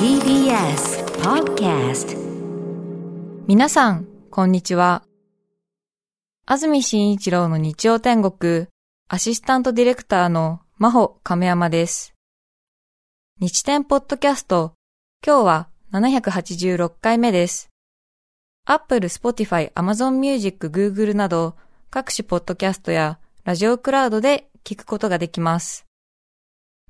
TBS Podcast 皆さん、こんにちは。安住紳一郎の日曜天国、アシスタントディレクターの真帆亀山です。日天ポッドキャスト、今日は786回目です。Apple、Spotify、Amazon Music、Google など各種ポッドキャストやラジオクラウドで聞くことができます。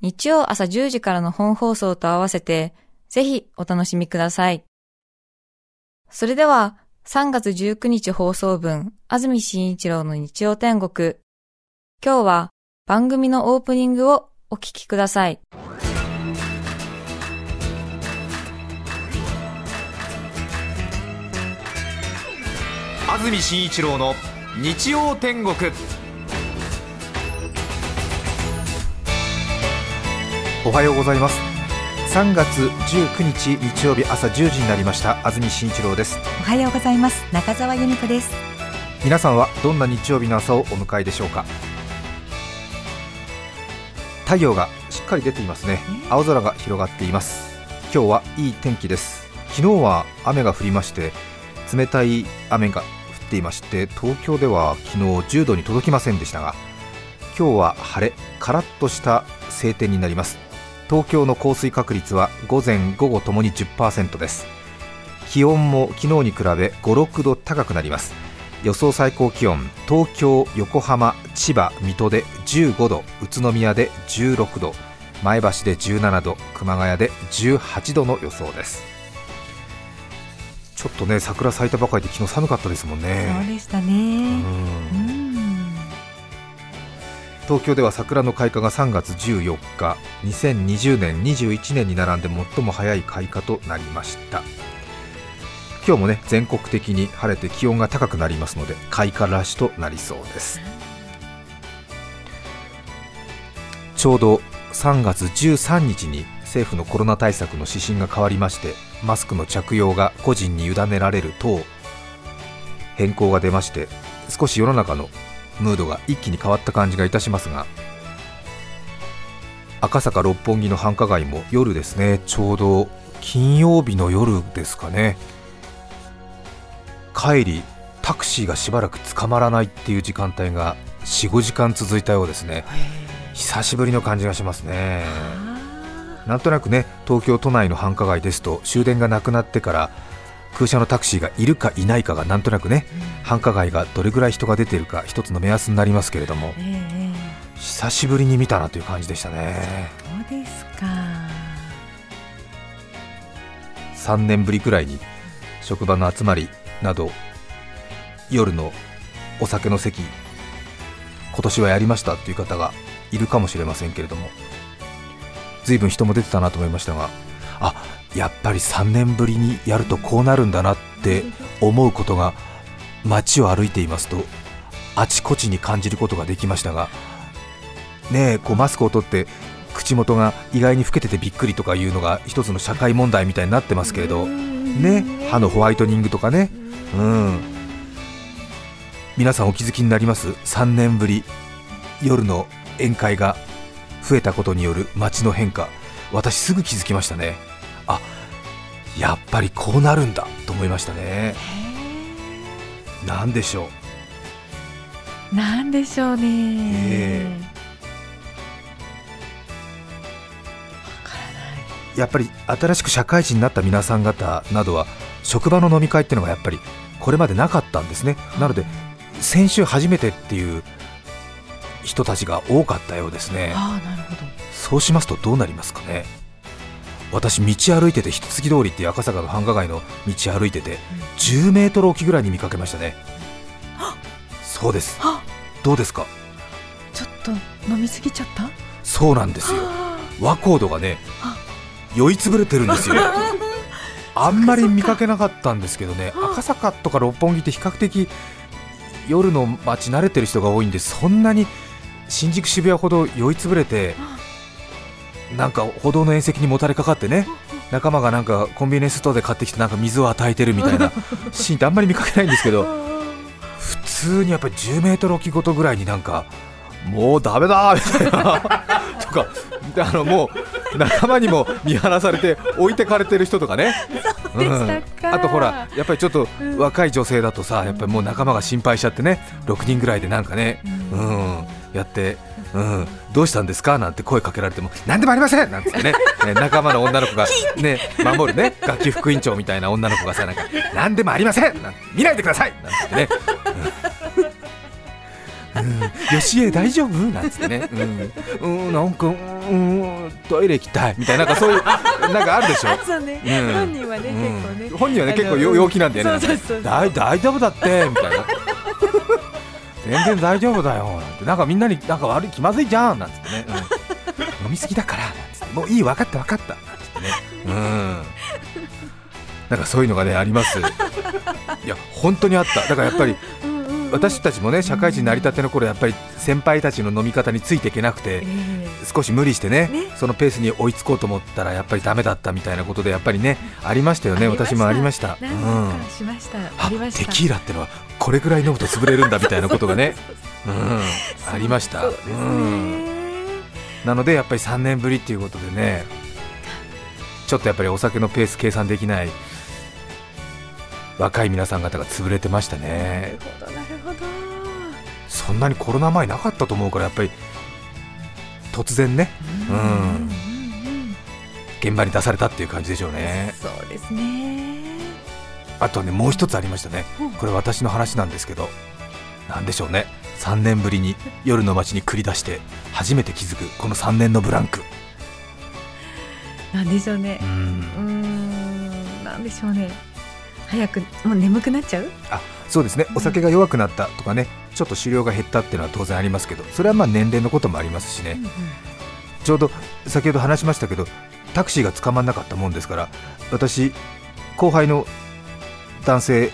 日曜朝10時からの本放送と合わせて、ぜひお楽しみください。それでは、3月19日放送分、安住紳一郎の日曜天国。今日は番組のオープニングをお聞きください。安住紳一郎の日曜天国おはようございます。3月19日日曜日朝10時になりました。安住紳一郎です。おはようございます。中澤由美子です。皆さんはどんな日曜日の朝をお迎えでしょうか？太陽がしっかり出ていますね。青空が広がっています。今日はいい天気です。昨日は雨が降りまして冷たい雨が降っていまして東京では昨日10度に届きませんでしたが今日は晴れカラッとした晴天になります東京の降水確率は午前午後ともに10%です。気温も昨日に比べ5、6度高くなります。予想最高気温東京、横浜、千葉、水戸で15度宇都宮で16度前橋で17度熊谷で18度の予想です。ちょっとね桜咲いたばかりで昨日寒かったですもんそうねでしたね東京では桜の開花が3月14日2020年21年に並んで最も早い開花となりました。今日もね全国的に晴れて気温が高くなりますので開花ラッシュとなりそうです。ちょうど3月13日に政府のコロナ対策の指針が変わりましてマスクの着用が個人に委ねられる等変更が出まして少し世の中のムードが一気に変わった感じがいたしますが赤坂六本木の繁華街も夜ですね。ちょうど金曜日の夜ですかね。帰りタクシーがしばらく捕まらないっていう時間帯が45時間続いたようですね。久しぶりの感じがしますね。なんとなくね東京都内の繁華街ですと終電がなくなってから空車のタクシーがいるかいないかがなんとなくね繁華街がどれぐらい人が出ているか一つの目安になりますけれどもええ久しぶりに見たなという感じでしたね。そうですか。3年ぶりくらいに職場の集まりなど夜のお酒の席今年はやりましたっていう方がいるかもしれませんけれども随分人も出てたなと思いましたがあやっぱり3年ぶりにやるとこうなるんだなって思うことが街を歩いていますとあちこちに感じることができましたがねえこうマスクを取って口元が意外に老けててびっくりとかいうのが一つの社会問題みたいになってますけれどね歯のホワイトニングとかね。うん。皆さんお気づきになります？3年ぶり夜の宴会が増えたことによる街の変化。私すぐ気づきましたね。やっぱりこうなるんだと思いましたね。なんでしょう。なんでしょうね、やっぱり新しく社会人になった皆さん方などは職場の飲み会っていうのがやっぱりこれまでなかったんですね。なので先週初めてっていう人たちが多かったようですね。ああなるほど。そうしますとどうなりますかね私道歩いてて一月通りっていう赤坂の繁華街の道歩いてて10メートル沖ぐらいに見かけましたね。そうです。あどうですか？ちょっと飲みすぎちゃった？そうなんですよ。あ和コードがねあ。酔いつぶれてるんですよ。あんまり見かけなかったんですけどね赤坂とか六本木って比較的夜の街慣れてる人が多いんでそんなに新宿渋谷ほど酔いつぶれてなんか歩道の縁石にもたれかかってね仲間がなんかコンビニエンスストアで買ってきてなんか水を与えてるみたいな シーンってあんまり見かけないんですけど普通にやっぱり10メートル置きごとぐらいになんかもうダメだーみたいな とかあのもう仲間にも見放されて置いてかれてる人とかね。でしたかあとほらやっぱりちょっと若い女性だとさやっぱりもう仲間が心配しちゃってね6人ぐらいでなんかね、うん、やって、うん、どうしたんですか？なんて声かけられてもなんでもありません！なんつってね。ね仲間の女の子がね守るね楽器副委員長みたいな女の子がさなんかなんでもありません！なんて見ないでください！なんてね。うん、よしえ大丈夫？なんつってね、うん、うん、なんか、うん、トイレ行きたいみたいな、なんかそういう、なんかあるでしょ？そうね、うん。本人はね、うん結構ね。本人はね結構よ陽気なんだよね。大丈夫だってみたいな全然大丈夫だよなんて。なんかみんなになんか悪い気まずいじゃんなんつってね、うん。飲みすぎだからなんつって。もういい分かった分かったなんつってね。うん。なんかそういうのがねあります。いや本当にあった。だからやっぱり私たちもね社会人になりたての頃やっぱり先輩たちの飲み方についていけなくてええ。少し無理してねね。そのペースに追いつこうと思ったらやっぱりダメだったみたいなことでやっぱりねありましたよね。私もありました。何うん。テキーラってのはこれぐらい飲むと潰れるんだみたいなことがね うん。ありました。なのでやっぱり3年ぶりっていうことでねちょっとやっぱりお酒のペース計算できない若い皆さん方が潰れてましたね。なるほどな。るほどそんなにコロナ前なかったと思うからやっぱり突然ね。うん。現場に出されたっていう感じでしょうね。そうですね。あとねもう一つありましたね。うん。これ私の話なんですけどなんでしょうね。3年ぶりに夜の街に繰り出して初めて気づくこの3年のブランク。なんでしょうね。う、ん。うーん。なんでしょうね。早くもう眠くなっちゃう？あそうですね。お酒が弱くなったとかねちょっと酒量が減ったっていうのは当然ありますけどそれはまあ年齢のこともありますしね。ちょうど先ほど話しましたけどタクシーが捕まんなかったもんですから私後輩の男性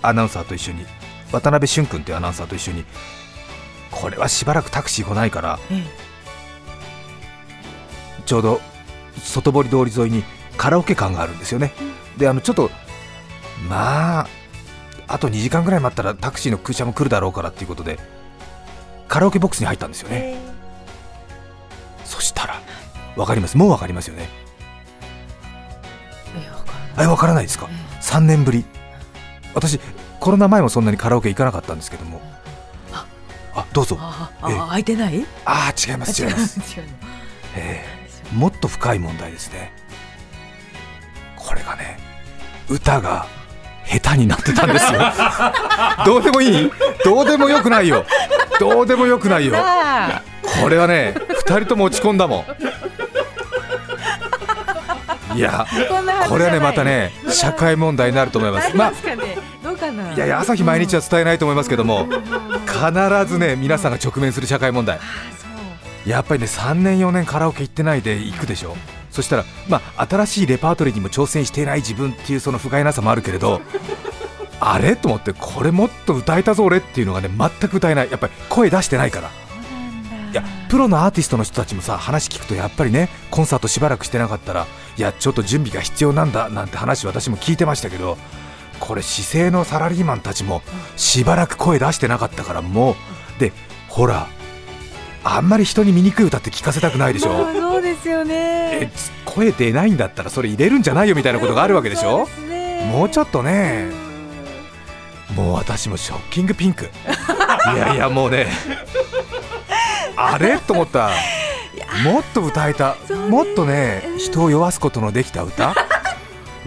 アナウンサーと一緒に渡辺俊君っていうアナウンサーと一緒にこれはしばらくタクシー来ないからえちょうど外堀通り沿いにカラオケ館があるんですよね、であのちょっとまああと2時間ぐらい待ったらタクシーの空車も来るだろうからっていうことでカラオケボックスに入ったんですよね、え。そしたらわかります？もうわかりますよね。あわからないですか？3年ぶり。私コロナ前もそんなにカラオケ行かなかったんですけども。ああどうぞ。あええ。あ開いてない？あー違います。違います、ええ。もっと深い問題ですね。これがね歌が下手になってたんですよ。どうでもいい？どうでもよくないよ。どうでもよくないよ。あこれはね2人とも落ち込んだもん。いやーこれはねまたね社会問題になると思います。まなりますかね。どうかな。いやいや朝日毎日は伝えないと思いますけども必ずね皆さんが直面する社会問題。やっぱりね3年4年カラオケ行ってないで行くでしょそしたらまあ新しいレパートリーにも挑戦していない自分っていうその不甲斐なさもあるけれど あれ？と思ってこれもっと歌えたぞ俺っていうのがね全く歌えない。やっぱり声出してないから。いやプロのアーティストの人たちもさ話聞くとやっぱりねコンサートしばらくしてなかったらいやちょっと準備が必要なんだなんて話私も聞いてましたけどこれ市政のサラリーマンたちもしばらく声出してなかったからもうでほらあんまり人に醜い歌って聞かせたくないでしょ？まあそうですよね。声出ないんだったらそれ入れるんじゃないよみたいなことがあるわけでしょ？そうね。もうちょっとね。もう私もショッキングピンク。いやいやもうね。あれ？と思った。もっと歌えた。もっとね人を酔わすことのできた歌？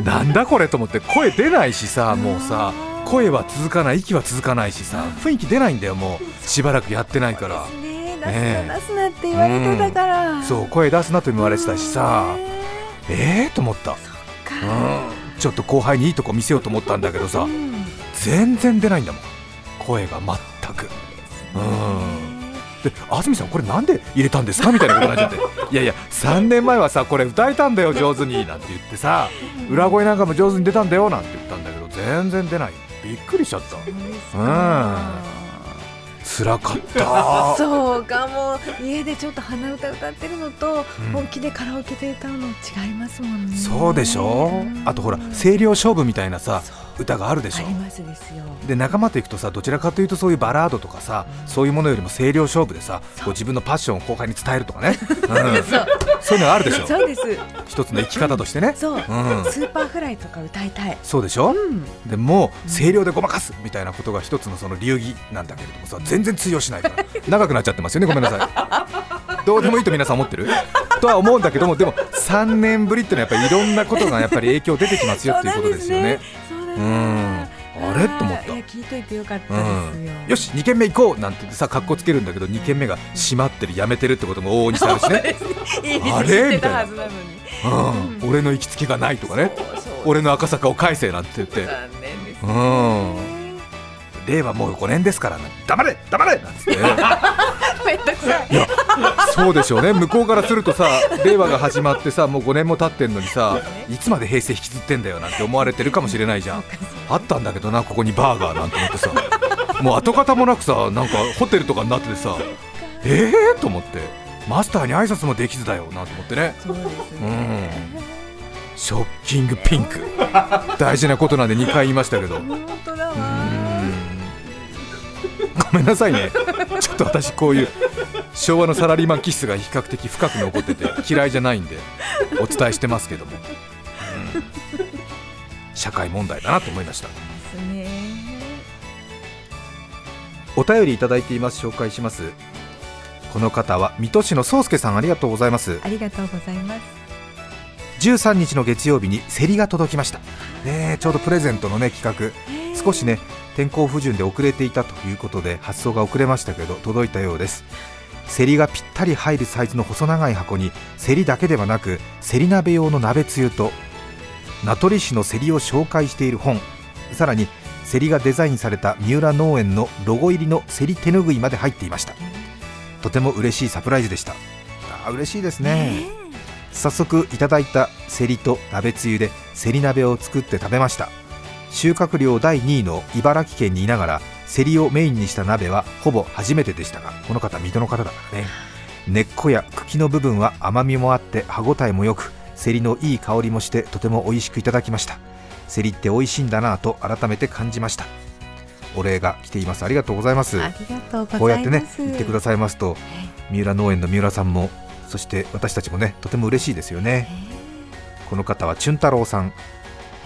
なんだこれ？と思って。声出ないしさもうさ。声は続かない息は続かないしさ。雰囲気出ないんだよもう。しばらくやってないから出すな出すなって言われてたから。そう声出すなと言われてたしさ。ねえ。ー？と思った。か。うん。ちょっと後輩にいいとこ見せようと思ったんだけどさ。うん。全然出ないんだもん。声が全く。うん。で安住さんこれなんで入れたんですか？みたいなことになっちゃって。いやいや3年前はさこれ歌えたんだよ上手に。なんて言ってさ。裏声なんかも上手に出たんだよなんて言ったんだけど全然出ない。びっくりしちゃった。そうんか辛かった。そうかも家でちょっと鼻歌歌ってるのと、うん。本気でカラオケで歌うの違いますもんね。そうでしょ？んあとほら声量勝負みたいなさ歌があるでしょ。ありますですよ。で仲間と行くとさどちらかというとそういうバラードとかさそういうものよりも声量勝負でさこう自分のパッションを後輩に伝えるとかね、う。ん、そう。いうのがあるでしょ。そうです。一つの生き方としてね。そう、うん。スーパーフライとか歌いたい。そうでしょ、うん。でもう声量でごまかすみたいなことが一つのその流儀なんだけれどもさ全然通用しないから。長くなっちゃってますよねごめんなさい。どうでもいいと皆さん思ってる？とは思うんだけどもでも3年ぶりってのはやっぱりいろんなことがやっぱり影響出てきますよっていうことですよね。そうなん。あれ？と思った。聞いといてよかったうですよ、ん、よし2軒目行こうなんて言ってさ格好つけるんだけど2軒目が閉まってるやめてるってことも往々にしてあるしね、いいあれ？店知ってたはずなうん、俺の行きつけがないとかね。俺の赤坂を返せなんて言って。残念ですうん。令和もう5年ですからね。黙れ黙れなんつってね。めんどくさい。いやそうでしょうね。向こうからするとさ令和が始まってさもう5年も経ってんのにさいつまで平成引きずってんだよなんて思われてるかもしれないじゃん。あったんだけどなここにバーガーなんて思ってさ。もう跡形もなくさなんかホテルとかになっててさええー、と思って。マスターに挨拶もできずだよなんて思ってね。そうですうん。ね、ショッキングピンク。大事なことなんで2回言いましたけど。本当だわごめんなさいね。ちょっと私こういう昭和のサラリーマン気質が比較的深く残ってて嫌いじゃないんでお伝えしてますけども、うん。社会問題だなと思いました。お便りいただいています。紹介します。この方は水戸市の宗介さんありがとうございます。ありがとうございます。13日の月曜日に競りが届きました、ねえちょうどプレゼントのね企画。少しね天候不順で遅れていたということで発送が遅れましたけど届いたようです競りがぴったり入るサイズの細長い箱に競りだけではなく競り鍋用の鍋つゆと名取市の競りを紹介している本さらに競りがデザインされた三浦農園のロゴ入りの競り手ぬぐいまで入っていました。とても嬉しいサプライズでした。あー嬉しいですね。早速いただいたセリと鍋つゆでセリ鍋を作って食べました。収穫量第2位の茨城県にいながらセリをメインにした鍋はほぼ初めてでしたがこの方水戸の方だからね。根っこや茎の部分は甘みもあって歯ごたえもよくセリのいい香りもしてとても美味しくいただきました。セリって美味しいんだなぁと改めて感じました。お礼が来ています。ありがとうございます。こうやってね言ってくださいますと三浦農園の三浦さんもそして私たちもねとても嬉しいですよね。この方はチュン太郎さん。あ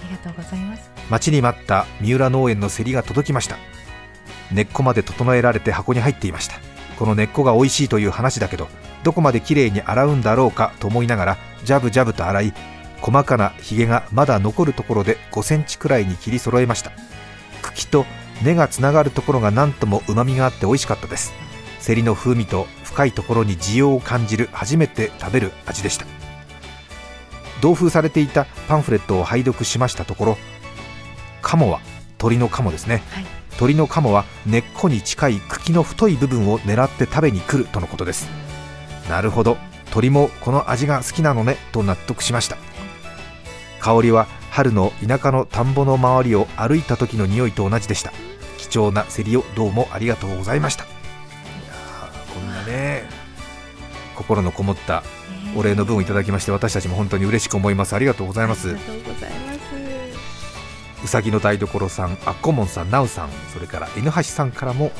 りがとうございます。待ちに待った三浦農園の競りが届きました根っこまで整えられて箱に入っていました。この根っこが美味しいという話だけどどこまできれいに洗うんだろうかと思いながらジャブジャブと洗い細かなひげがまだ残るところで5センチくらいに切り揃えました。茎と根がつながるところが何とも旨みがあって美味しかったです。セリの風味と深いところに需要を感じる初めて食べる味でした。同封されていたパンフレットを拝読しましたところカモは鳥のカモですね、はい。鳥のカモは根っこに近い茎の太い部分を狙って食べに来るとのことです。なるほど。鳥もこの味が好きなのね。と納得しました。香りは春の田舎の田んぼの周りを歩いた時の匂いと同じでした。貴重な競りをどうもありがとうございました。いやこんなね心のこもったお礼の分をいただきまして私たちも本当に嬉しく思います。ありがとうございます。うさぎの台所さんあっこもんさんなうさんそれから N 橋さんからも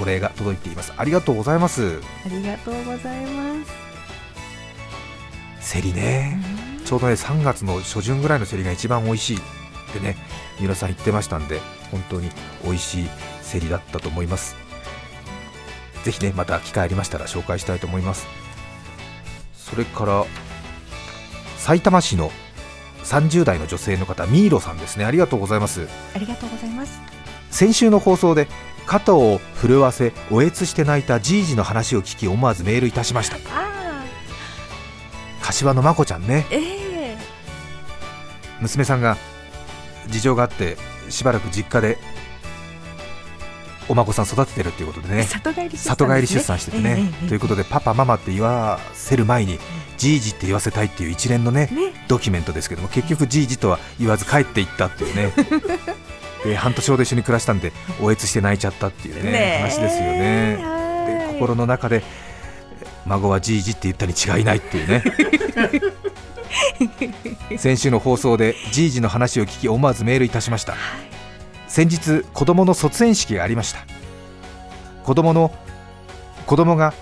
お礼が届いています。ありがとうございます。ありがとうございます。競りね。ちょうどね3月の初旬ぐらいの競りが一番美味しい。ってね三浦さん言ってましたんで本当に美味しい競りだったと思います。ぜひねまた機会ありましたら紹介したいと思います。それから埼玉市の30代の女性の方ミーロさんですね。ありがとうございます。ありがとうございます。先週の放送で肩を震わせおえつして泣いたじいじの話を聞き思わずメールいたしました。あ柏のまこちゃんね。ーええ。娘さんが事情があってしばらく実家でお孫さん育ててるっていうことでね。里帰り出産しててね、ええええということでパパママって言わせる前にじいじって言わせたいっていう一連のねね。ドキュメントですけども結局じいじとは言わず帰っていったっていうね。で半年ほど一緒に暮らしたんでおえつして泣いちゃったっていうねね話ですよね。はい。で心の中で孫はじいじって言ったに違いないっていうね。先週の放送でじいじの話を聞き思わずメールいたしました先日子供の卒園式がありました。子供の子供が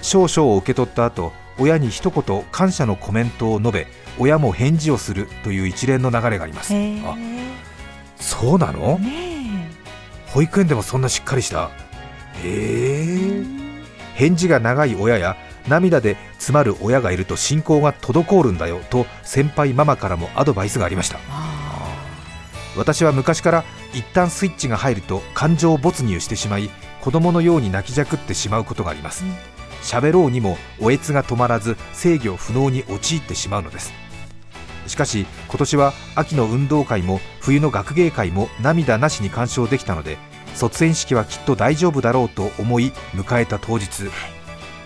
少々を受け取った後親に一言感謝のコメントを述べ親も返事をするという一連の流れがあります。あそうなの？ね保育園でもそんなしっかりした？へえ返事が長い親や涙で詰まる親がいると信仰が滞るんだよと先輩ママからもアドバイスがありました。私は昔から一旦スイッチが入ると感情没入してしまい子供のように泣きじゃくってしまうことがあります。うん。喋ろうにもおえつが止まらず制御不能に陥ってしまうのです。しかし今年は秋の運動会も冬の学芸会も涙なしに鑑賞できたので卒園式はきっと大丈夫だろうと思い迎えた当日。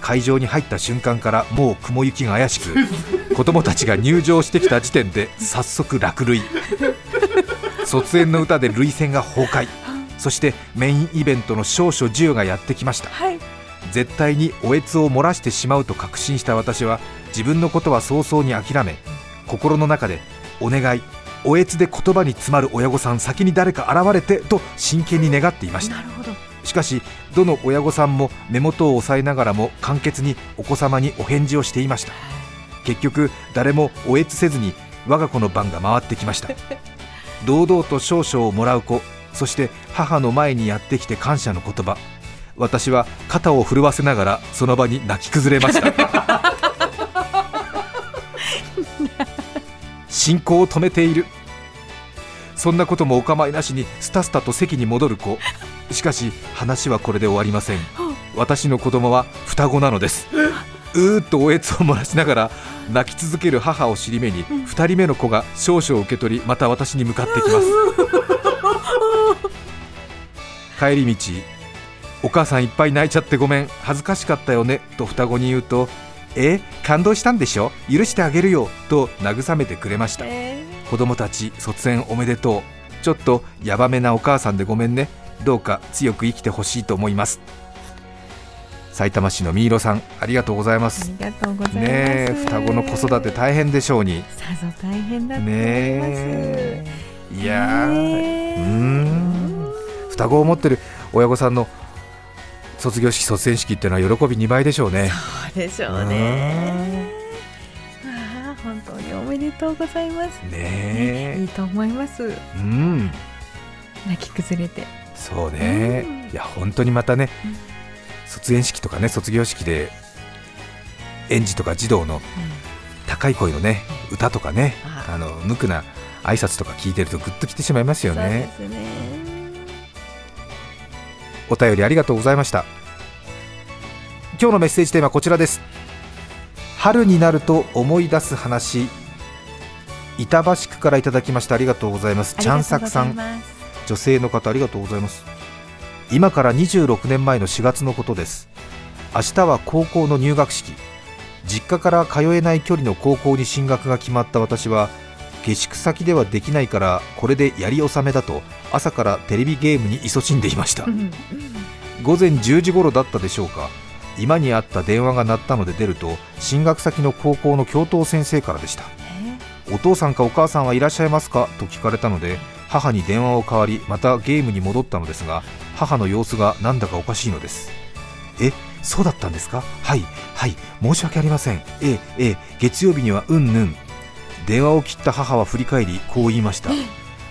会場に入った瞬間からもう雲行きが怪しく子供たちが入場してきた時点で早速落類 卒園の歌で涙腺が崩壊。そしてメインイベントの少々授与がやってきました。はい。絶対におえつを漏らしてしまうと確信した私は自分のことは早々に諦め心の中で「お願いおえつで言葉に詰まる親御さん先に誰か現れて」と真剣に願っていました。しかしどの親御さんも目元を押さえながらも簡潔にお子様にお返事をしていました。結局誰もおえつせずに我が子の番が回ってきました堂々と少々をもらう子そして母の前にやってきて感謝の言葉。私は肩を震わせながらその場に泣き崩れました。進行を止めている。そんなこともお構いなしにスタスタと席に戻る子。しかし話はこれで終わりません。私の子供は双子なのですうーっとおえつを漏らしながら泣き続ける母を尻目に2人目の子が少々受け取りまた私に向かってきます。帰り道お母さんいっぱい泣いちゃってごめん恥ずかしかったよねと双子に言うとえ感動したんでしょ？許してあげるよと慰めてくれました。え子供たち卒園おめでとう。ちょっとヤバめなお母さんでごめんね。どうか強く生きてほしいと思います埼玉市のみいろさんありがとうございます。ありがとうございます。ねえ双子の子育て大変でしょうに。さぞ大変だと思います、ねえ。いやうーん。双子を持ってる親御さんの卒業式卒園式っていうのは喜び2倍でしょうね。そうでしょうね。ああ本当におめでとうございます。ねえ。いいと思います。うん。泣き崩れて。そうね、うん。いや本当にまたね、うん卒園式とかね卒業式で園児とか児童の高い声のね歌とかねああの無垢な挨拶とか聞いてるとグッときてしまいますよね。ね。お便りありがとうございました。今日のメッセージテーマはこちらです。春になると思い出す話。板橋区からいただきましたありがとうございます。ちゃんさくさん。女性の方ありがとうございます今から26年前の4月のことです。明日は高校の入学式。実家から通えない距離の高校に進学が決まった私は下宿先ではできないからこれでやり納めだと朝からテレビゲームに勤しんでいました。うん。午前10時頃だったでしょうか。今にあった電話が鳴ったので出ると進学先の高校の教頭先生からでした。お父さんかお母さんはいらっしゃいますか？と聞かれたので母に電話を代わりまたゲームに戻ったのですが母の様子がなんだかおかしいのです。えそうだったんですか？はいはい申し訳ありません。ええええ月曜日にはうんぬん。電話を切った母は振り返りこう言いました。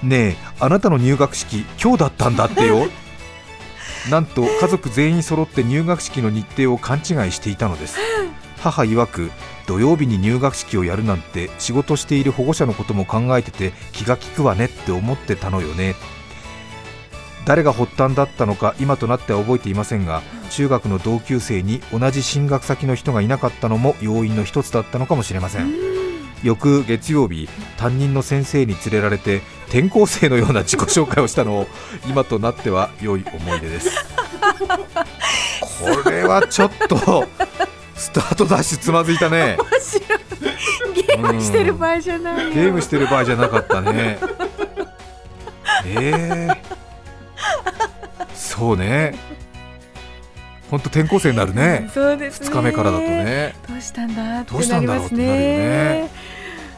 ねえあなたの入学式今日だったんだってよ。なんと家族全員揃って入学式の日程を勘違いしていたのです。母曰く土曜日に入学式をやるなんて仕事している保護者のことも考えてて気が利くわねって思ってたのよね誰が発端だったのか今となっては覚えていませんが中学の同級生に同じ進学先の人がいなかったのも要因の一つだったのかもしれません。翌月曜日担任の先生に連れられて転校生のような自己紹介をしたのを 今となっては良い思い出です。これはちょっとスタートダッシュつまずいたね。面白い。ゲームしてる場合じゃないよ。ゲームしてる場合じゃなかったね。えー、そうね。本当転校生になるね。そうですね。2日目からだとね。どうしたんだってどうしたんだろうってなるよね。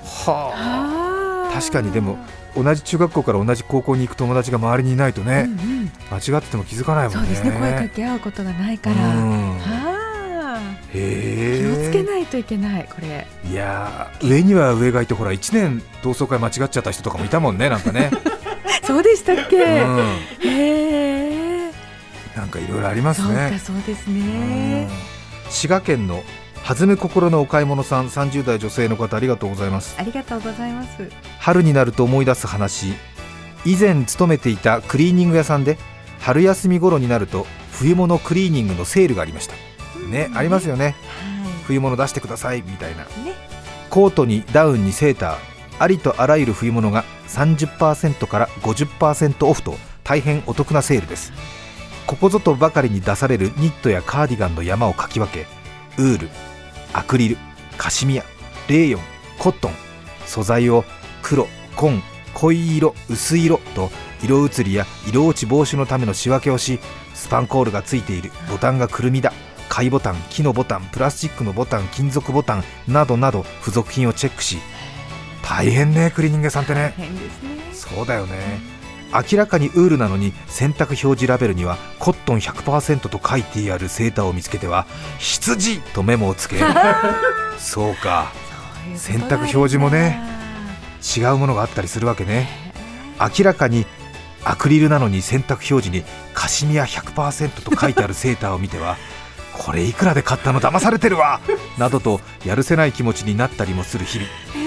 はあ。はあ確かにでも同じ中学校から同じ高校に行く友達が周りにいないとうんね、うん。間違ってても気づかないもんね。そうですね。声かけ合うことがないから。うん。はあ。へ気をつけえないといけないこれ。いやー上には上がいてほら1年同窓会間違っちゃった人とかもいたもんねなんかね、そうでしたっけ、うん、へえなんかいろいろありますね。かそうですうん。ね滋賀県の弾む心のお買い物さん30代女性の方ありがとうございます。ありがとうございます。春になると思い出す話。以前勤めていたクリーニング屋さんで春休み頃になると冬物クリーニングのセールがありました。ねありますよね。は冬物出してくださいみたいな。いね。コートにダウンにセーターありとあらゆる冬物が30%から50%オフと大変お得なセールです。ここぞとばかりに出されるニットやカーディガンの山をかき分けウールアクリルカシミヤレーヨンコットン素材を黒紺濃い色薄い色と色移りや色落ち防止のための仕分けをしスパンコールがついているボタンがくるみだ貝ボタン木のボタンプラスチックのボタン金属ボタンなどなど付属品をチェックし大変ねクリーニング屋さんってね。ね。そうだよね。明らかにウールなのに洗濯表示ラベルにはコットン100%と書いてあるセーターを見つけては羊とメモをつけ。そうか。洗濯表示もね違うものがあったりするわけね。明らかにアクリルなのに洗濯表示にカシミヤ100%と書いてあるセーターを見てはこれいくらで買ったの騙されてるわ。などとやるせない気持ちになったりもする日々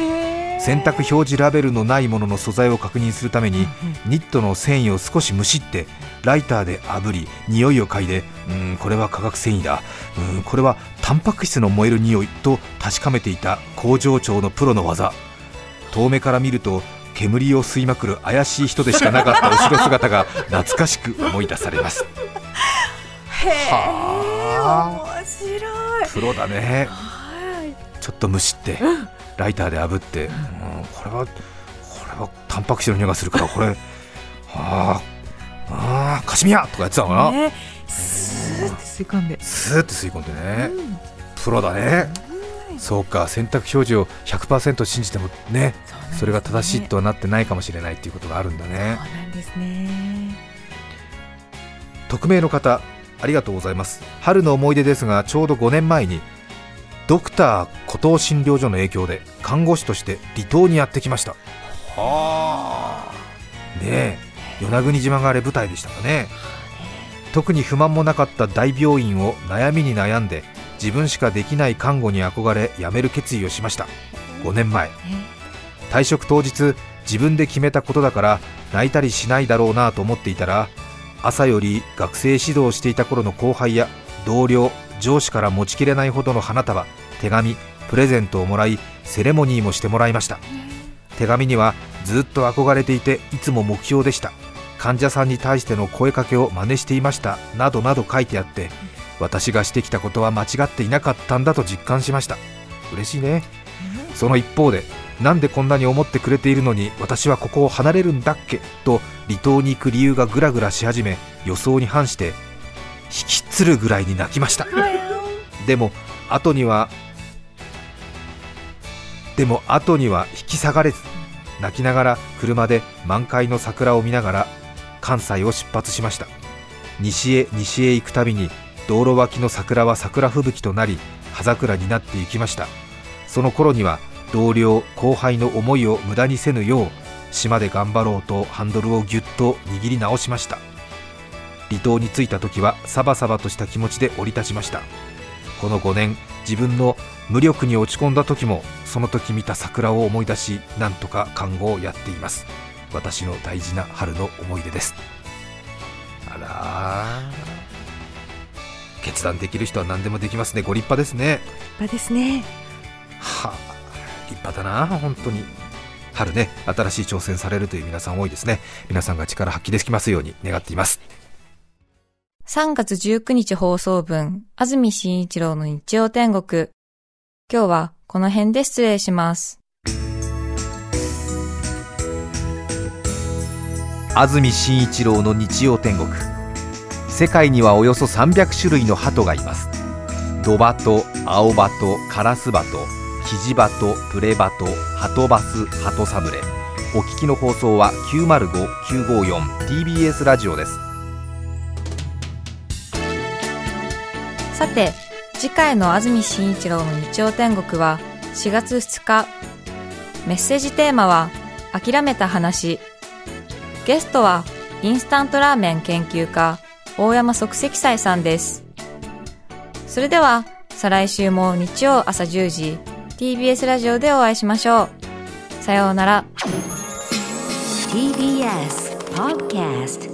洗濯表示ラベルのないものの素材を確認するためにニットの繊維を少しむしってライターで炙り匂いを嗅いでうーんこれは化学繊維だ。うーんこれはタンパク質の燃える匂いと確かめていた工場長のプロの技。遠目から見ると煙を吸いまくる怪しい人でしかなかった後ろ姿が懐かしく思い出されます。へはえ面白い。プロだね。はい。ちょっとむしってライターで炙って、うん、これはこれはタンパク質の匂いがするからこれはあ あーカシミヤとかやってたのかな、ねスーッて吸い込んで。スーって吸い込んでね、うん。プロだね。そうか洗濯表示を100%信じてもねね。それが正しいとはなってないかもしれないっていうことがあるんだね。そうなんですね。匿名の方ありがとうございます。春の思い出ですがちょうど5年前にドクター孤島診療所の影響で看護師として離島にやってきました。はあ。ねえ与那国島があれ舞台でしたかね。特に不満もなかった大病院を悩みに悩んで自分しかできない看護に憧れ辞める決意をしました。5年前。退職当日自分で決めたことだから泣いたりしないだろうなと思っていたら朝より学生指導をしていた頃の後輩や同僚上司から持ちきれないほどの花束手紙プレゼントをもらいセレモニーもしてもらいました。手紙にはずっと憧れていていつも目標でした。患者さんに対しての声かけを真似していました。などなど書いてあって私がしてきたことは間違っていなかったんだと実感しました。嬉しいね。その一方でなんでこんなに思ってくれているのに私はここを離れるんだっけ？と離島に行く理由がぐらぐらし始め予想に反して引きつるぐらいに泣きました。でも後にはでも後には引き下がれず泣きながら車で満開の桜を見ながら関西を出発しました。西へ西へ行くたびに道路脇の桜は桜吹雪となり葉桜になっていきました。その頃には同僚後輩の思いを無駄にせぬよう島で頑張ろうとハンドルをぎゅっと握り直しました。離島に着いた時はサバサバとした気持ちで降り立ちました。この5年自分の無力に落ち込んだ時もその時見た桜を思い出しなんとか看護をやっています。私の大事な春の思い出です。あらー。決断できる人は何でもできますね。ご立派ですね。立派ですね。はあ。立派だな本当に。春ね新しい挑戦されるという皆さん多いですね。皆さんが力発揮できますように願っています3月19日放送分、安住紳一郎の日曜天国。今日はこの辺で失礼します。安住紳一郎の日曜天国世界にはおよそ300種類の鳩がいますドバト、アオバト、カラスバト、キジバト、プレバト、ハトバス、ハトサムレお聞きの放送は 905-954TBS ラジオですさて、次回の安住紳一郎の日曜天国は4月2日。メッセージテーマは諦めた話。ゲストはインスタントラーメン研究家大山即席斎さんです。それでは再来週も日曜朝10時 TBS ラジオでお会いしましょう。さようなら。TBS Podcast